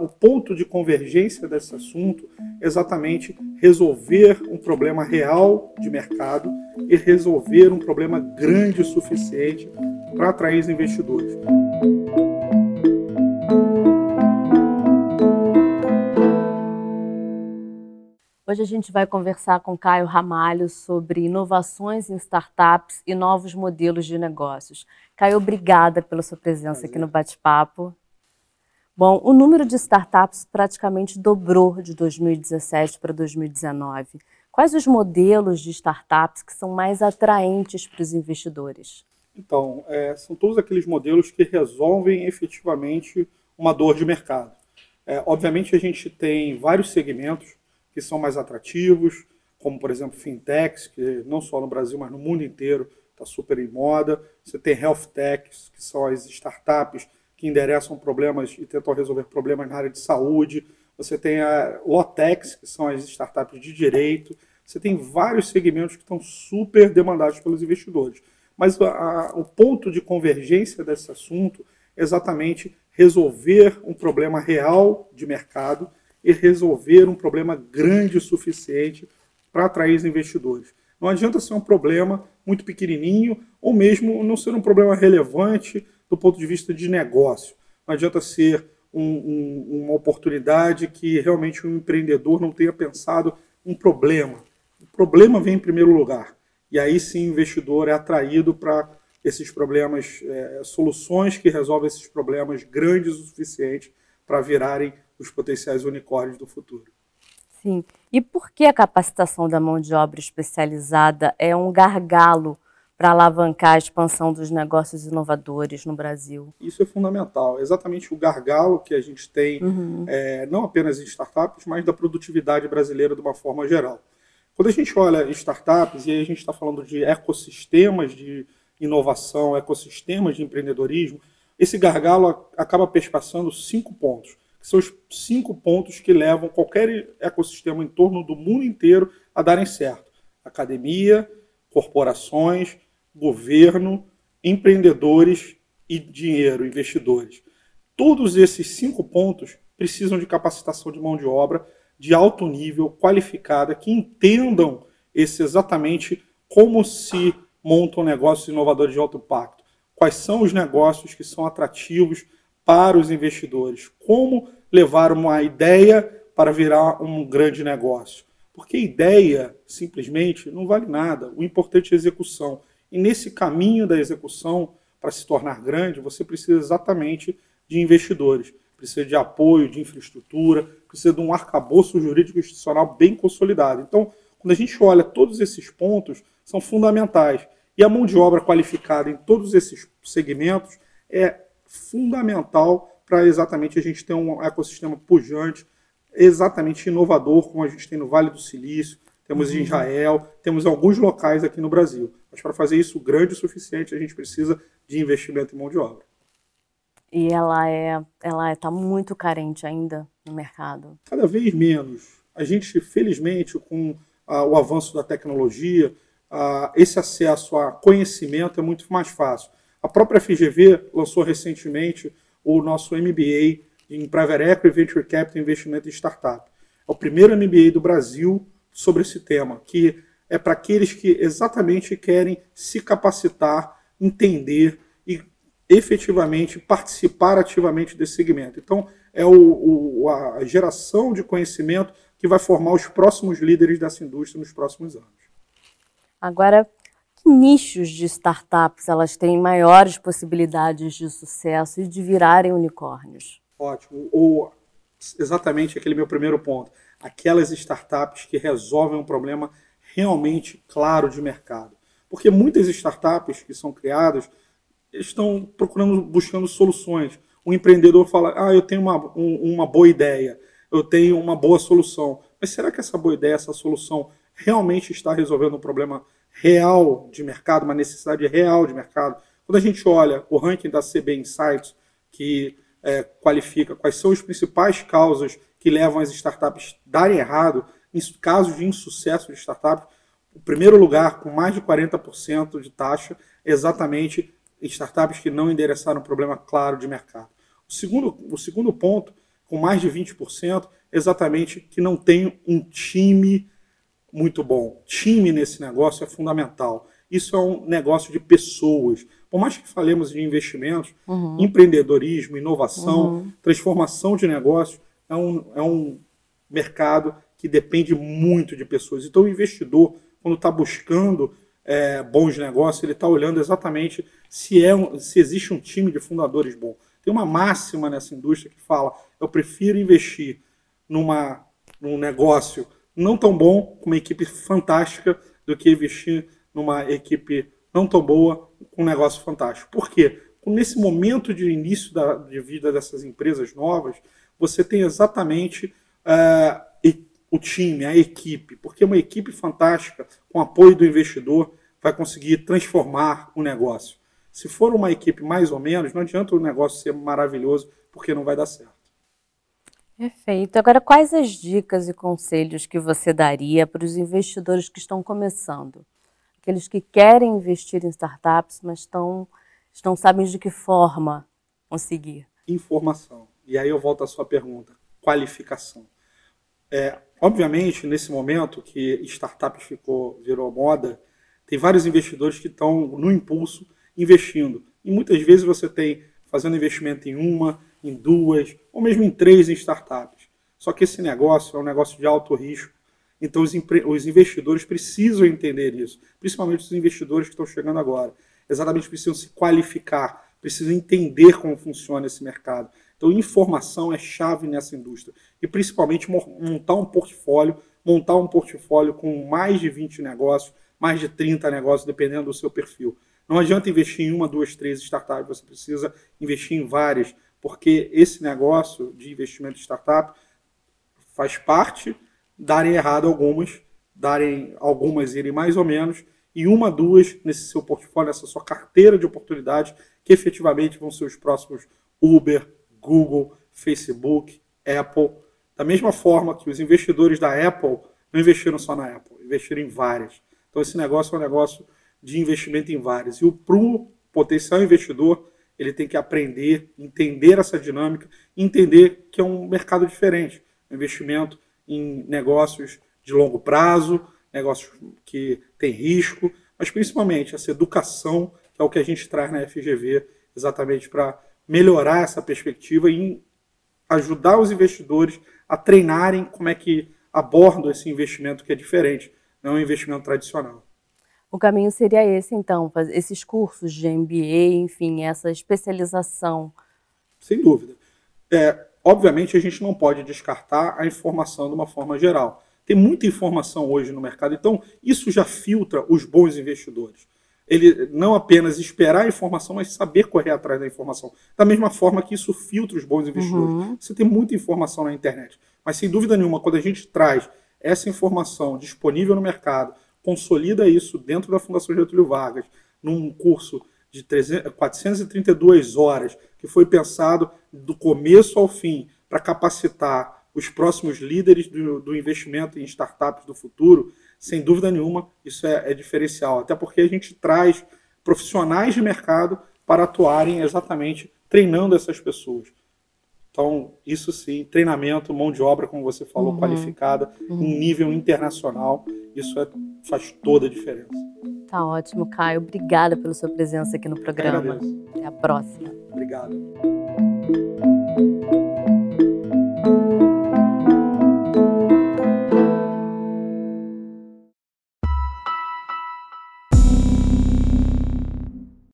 o ponto de convergência desse assunto é exatamente resolver um problema real de mercado e resolver um problema grande o suficiente para atrair os investidores. Hoje a gente vai conversar com Caio Ramalho sobre inovações em startups e novos modelos de negócios. Caio, obrigada pela sua presença aqui no bate-papo. Bom, o número de startups praticamente dobrou de 2017 para 2019. Quais os modelos de startups que são mais atraentes para os investidores? Então, é, são todos aqueles modelos que resolvem efetivamente uma dor de mercado. É, obviamente, a gente tem vários segmentos que são mais atrativos, como, por exemplo, fintechs, que não só no Brasil, mas no mundo inteiro está super em moda. Você tem health techs, que são as startups que endereçam problemas e tentam resolver problemas na área de saúde. Você tem a Lotex, que são as startups de direito. Você tem vários segmentos que estão super demandados pelos investidores. Mas a, a, o ponto de convergência desse assunto é exatamente resolver um problema real de mercado e resolver um problema grande o suficiente para atrair os investidores. Não adianta ser um problema muito pequenininho ou mesmo não ser um problema relevante do ponto de vista de negócio. Não adianta ser um, um, uma oportunidade que realmente um empreendedor não tenha pensado um problema. O problema vem em primeiro lugar. E aí sim o investidor é atraído para esses problemas, é, soluções que resolvem esses problemas grandes o suficiente para virarem os potenciais unicórnios do futuro. Sim. E por que a capacitação da mão de obra especializada é um gargalo para alavancar a expansão dos negócios inovadores no Brasil? Isso é fundamental. É exatamente o gargalo que a gente tem, uhum. é, não apenas em startups, mas da produtividade brasileira de uma forma geral. Quando a gente olha startups, e aí a gente está falando de ecossistemas de inovação, ecossistemas de empreendedorismo, esse gargalo acaba perspassando cinco pontos que são os cinco pontos que levam qualquer ecossistema em torno do mundo inteiro a darem certo: academia, corporações, governo, empreendedores e dinheiro, investidores. Todos esses cinco pontos precisam de capacitação de mão de obra de alto nível, qualificada, que entendam esse exatamente como se montam negócios inovadores de alto impacto. Quais são os negócios que são atrativos para os investidores. Como levar uma ideia para virar um grande negócio? Porque ideia, simplesmente, não vale nada. O importante é execução. E nesse caminho da execução, para se tornar grande, você precisa exatamente de investidores. Precisa de apoio, de infraestrutura, precisa de um arcabouço jurídico institucional bem consolidado. Então, quando a gente olha todos esses pontos, são fundamentais. E a mão de obra qualificada em todos esses segmentos é fundamental para exatamente a gente ter um ecossistema pujante, exatamente inovador, como a gente tem no Vale do Silício, temos em uhum. Israel, temos alguns locais aqui no Brasil. Mas para fazer isso grande o suficiente, a gente precisa de investimento em mão de obra. E ela é, ela está muito carente ainda no mercado. Cada vez menos. A gente, felizmente, com ah, o avanço da tecnologia, ah, esse acesso a conhecimento é muito mais fácil. A própria FGV lançou recentemente o nosso MBA em Private Equity Venture Capital Investimento em Startup. É o primeiro MBA do Brasil sobre esse tema, que é para aqueles que exatamente querem se capacitar, entender e efetivamente participar ativamente desse segmento. Então, é o, o, a geração de conhecimento que vai formar os próximos líderes dessa indústria nos próximos anos. Agora, que nichos de startups elas têm maiores possibilidades de sucesso e de virarem unicórnios? Ótimo. Ou exatamente aquele meu primeiro ponto. Aquelas startups que resolvem um problema realmente claro de mercado. Porque muitas startups que são criadas estão procurando, buscando soluções. O empreendedor fala: Ah, eu tenho uma, um, uma boa ideia, eu tenho uma boa solução. Mas será que essa boa ideia, essa solução, realmente está resolvendo um problema real de mercado, uma necessidade real de mercado. Quando a gente olha o ranking da CB Insights, que é, qualifica quais são as principais causas que levam as startups a darem errado, em casos de insucesso de startups, o primeiro lugar, com mais de 40% de taxa, é exatamente startups que não endereçaram um problema claro de mercado. O segundo, o segundo ponto, com mais de 20%, exatamente que não tem um time muito bom. Time nesse negócio é fundamental. Isso é um negócio de pessoas. Por mais que falemos de investimentos, uhum. empreendedorismo, inovação, uhum. transformação de negócios, é um, é um mercado que depende muito de pessoas. Então, o investidor, quando está buscando é, bons negócios, ele está olhando exatamente se, é um, se existe um time de fundadores bom. Tem uma máxima nessa indústria que fala: eu prefiro investir numa, num negócio não tão bom, com uma equipe fantástica, do que investir numa equipe não tão boa, com um negócio fantástico. Por quê? Nesse momento de início da, de vida dessas empresas novas, você tem exatamente uh, o time, a equipe, porque uma equipe fantástica, com apoio do investidor, vai conseguir transformar o negócio. Se for uma equipe mais ou menos, não adianta o negócio ser maravilhoso, porque não vai dar certo. Perfeito. Agora, quais as dicas e conselhos que você daria para os investidores que estão começando? Aqueles que querem investir em startups, mas estão, não sabem de que forma conseguir. Informação. E aí eu volto à sua pergunta. Qualificação. É, obviamente, nesse momento que startups ficou, virou moda, tem vários investidores que estão no impulso investindo. E muitas vezes você tem fazendo investimento em uma, em duas, ou mesmo em três startups. Só que esse negócio é um negócio de alto risco. Então os, os investidores precisam entender isso, principalmente os investidores que estão chegando agora. Exatamente precisam se qualificar, precisam entender como funciona esse mercado. Então, informação é chave nessa indústria. E principalmente montar um portfólio, montar um portfólio com mais de 20 negócios, mais de 30 negócios, dependendo do seu perfil. Não adianta investir em uma, duas, três startups, você precisa investir em várias, porque esse negócio de investimento de startup faz parte darem errado algumas, darem algumas irem mais ou menos, e uma, duas nesse seu portfólio, nessa sua carteira de oportunidades, que efetivamente vão ser os próximos Uber, Google, Facebook, Apple. Da mesma forma que os investidores da Apple não investiram só na Apple, investiram em várias. Então esse negócio é um negócio de investimento em várias. E o pro potencial investidor, ele tem que aprender, entender essa dinâmica, entender que é um mercado diferente. Um investimento em negócios de longo prazo, negócios que têm risco, mas principalmente essa educação, que é o que a gente traz na FGV, exatamente para melhorar essa perspectiva e ajudar os investidores a treinarem como é que abordam esse investimento que é diferente, não é um investimento tradicional. O caminho seria esse, então, esses cursos de MBA, enfim, essa especialização. Sem dúvida. É, obviamente, a gente não pode descartar a informação de uma forma geral. Tem muita informação hoje no mercado, então isso já filtra os bons investidores ele não apenas esperar a informação, mas saber correr atrás da informação. Da mesma forma que isso filtra os bons investidores. Uhum. Você tem muita informação na internet, mas sem dúvida nenhuma, quando a gente traz essa informação disponível no mercado, consolida isso dentro da Fundação Getúlio Vargas, num curso de 300, 432 horas, que foi pensado do começo ao fim para capacitar os próximos líderes do, do investimento em startups do futuro, sem dúvida nenhuma, isso é, é diferencial. Até porque a gente traz profissionais de mercado para atuarem exatamente treinando essas pessoas. Então, isso sim, treinamento, mão de obra, como você falou, uhum. qualificada, uhum. em nível internacional, isso é, faz toda a diferença. Tá ótimo, Caio. Obrigada pela sua presença aqui no programa. Até a próxima. Obrigado.